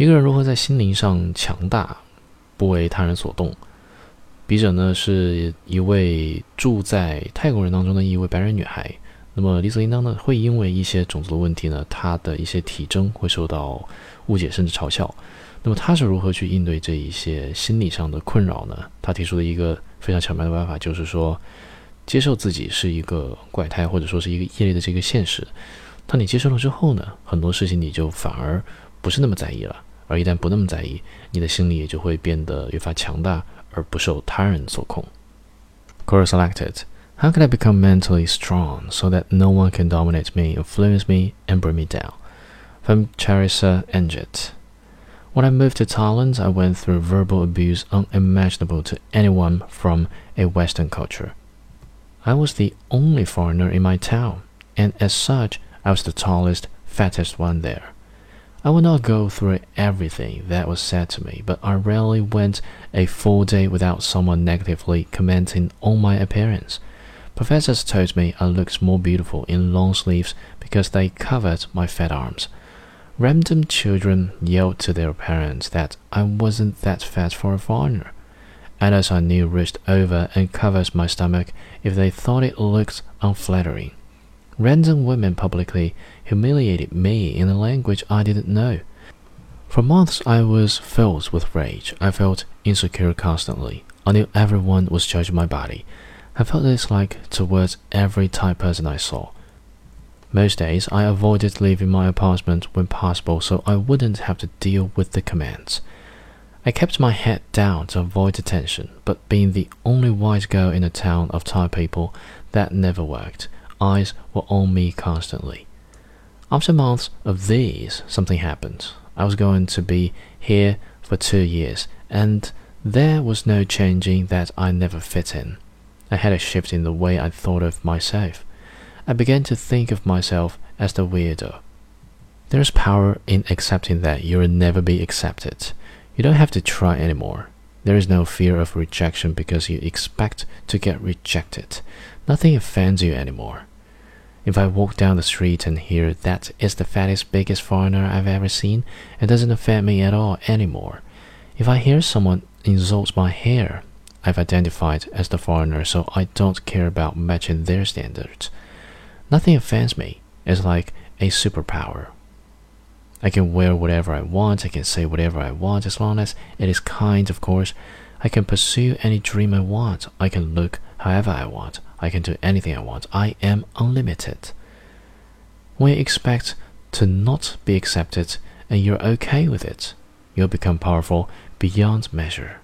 一个人如何在心灵上强大，不为他人所动？笔者呢是一位住在泰国人当中的一位白人女孩。那么理所应当呢，会因为一些种族的问题呢，她的一些体征会受到误解甚至嘲笑。那么她是如何去应对这一些心理上的困扰呢？她提出的一个非常巧妙的办法就是说，接受自己是一个怪胎或者说是一个异类的这个现实。当你接受了之后呢，很多事情你就反而不是那么在意了。而一旦不那么在意，你的心理也就会变得越发强大，而不受他人所控。Quora selected. How can I become mentally strong so that no one can dominate me, influence me, and bring me down? From Charissa Engit. When I moved to Thailand, I went through verbal abuse unimaginable to anyone from a Western culture. I was the only foreigner in my town, and as such, I was the tallest, fattest one there. I will not go through everything that was said to me, but I rarely went a full day without someone negatively commenting on my appearance. Professors told me I looked more beautiful in long sleeves because they covered my fat arms. Random children yelled to their parents that I wasn't that fat for a foreigner. Adults I knew reached over and covered my stomach if they thought it looked unflattering. Random women publicly humiliated me in a language I didn't know. For months I was filled with rage. I felt insecure constantly. I knew everyone was judging my body. I felt this like towards every type person I saw. Most days I avoided leaving my apartment when possible so I wouldn't have to deal with the commands. I kept my head down to avoid attention, but being the only white girl in a town of Thai people, that never worked eyes were on me constantly. After months of these, something happened. I was going to be here for two years, and there was no changing that I never fit in. I had a shift in the way I thought of myself. I began to think of myself as the weirdo. There is power in accepting that you'll never be accepted. You don't have to try anymore. There is no fear of rejection because you expect to get rejected. Nothing offends you anymore. If I walk down the street and hear that is the fattest, biggest foreigner I've ever seen, it doesn't affect me at all anymore. If I hear someone insult my hair, I've identified as the foreigner, so I don't care about matching their standards. Nothing offends me. It's like a superpower. I can wear whatever I want, I can say whatever I want as long as it is kind, of course. I can pursue any dream I want, I can look however I want. I can do anything I want. I am unlimited. When you expect to not be accepted and you're okay with it, you'll become powerful beyond measure.